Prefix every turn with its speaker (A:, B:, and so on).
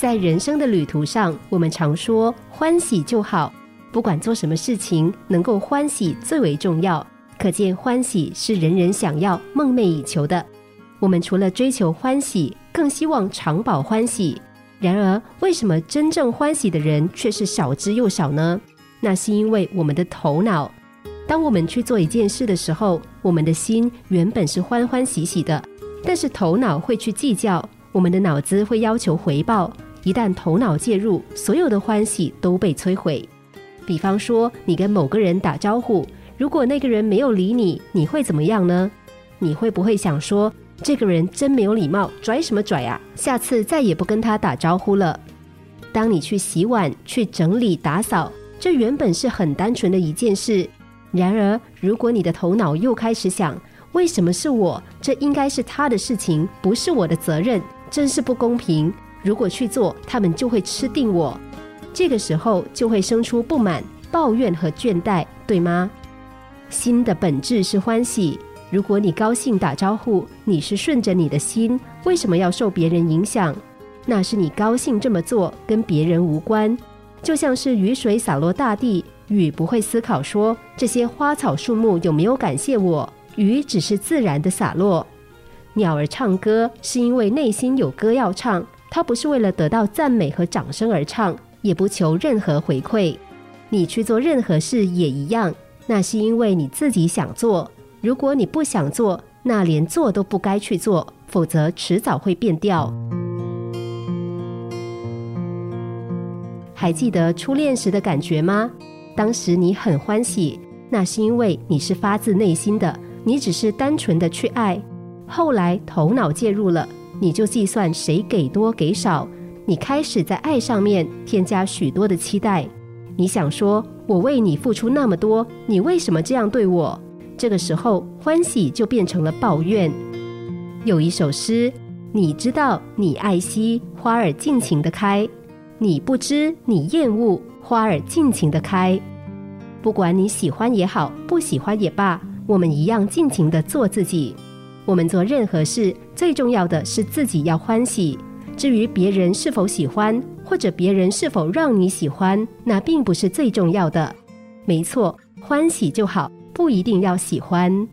A: 在人生的旅途上，我们常说欢喜就好，不管做什么事情，能够欢喜最为重要。可见欢喜是人人想要、梦寐以求的。我们除了追求欢喜，更希望长保欢喜。然而，为什么真正欢喜的人却是少之又少呢？那是因为我们的头脑。当我们去做一件事的时候，我们的心原本是欢欢喜喜的，但是头脑会去计较，我们的脑子会要求回报。一旦头脑介入，所有的欢喜都被摧毁。比方说，你跟某个人打招呼，如果那个人没有理你，你会怎么样呢？你会不会想说，这个人真没有礼貌，拽什么拽啊？下次再也不跟他打招呼了。当你去洗碗、去整理打扫，这原本是很单纯的一件事。然而，如果你的头脑又开始想，为什么是我？这应该是他的事情，不是我的责任，真是不公平。如果去做，他们就会吃定我。这个时候就会生出不满、抱怨和倦怠，对吗？心的本质是欢喜。如果你高兴打招呼，你是顺着你的心，为什么要受别人影响？那是你高兴这么做，跟别人无关。就像是雨水洒落大地，雨不会思考说这些花草树木有没有感谢我，雨只是自然的洒落。鸟儿唱歌是因为内心有歌要唱。他不是为了得到赞美和掌声而唱，也不求任何回馈。你去做任何事也一样，那是因为你自己想做。如果你不想做，那连做都不该去做，否则迟早会变掉。还记得初恋时的感觉吗？当时你很欢喜，那是因为你是发自内心的，你只是单纯的去爱。后来头脑介入了。你就计算谁给多给少，你开始在爱上面添加许多的期待。你想说，我为你付出那么多，你为什么这样对我？这个时候，欢喜就变成了抱怨。有一首诗，你知道，你爱惜花儿尽情的开；你不知，你厌恶花儿尽情的开。不管你喜欢也好，不喜欢也罢，我们一样尽情的做自己。我们做任何事，最重要的是自己要欢喜。至于别人是否喜欢，或者别人是否让你喜欢，那并不是最重要的。没错，欢喜就好，不一定要喜欢。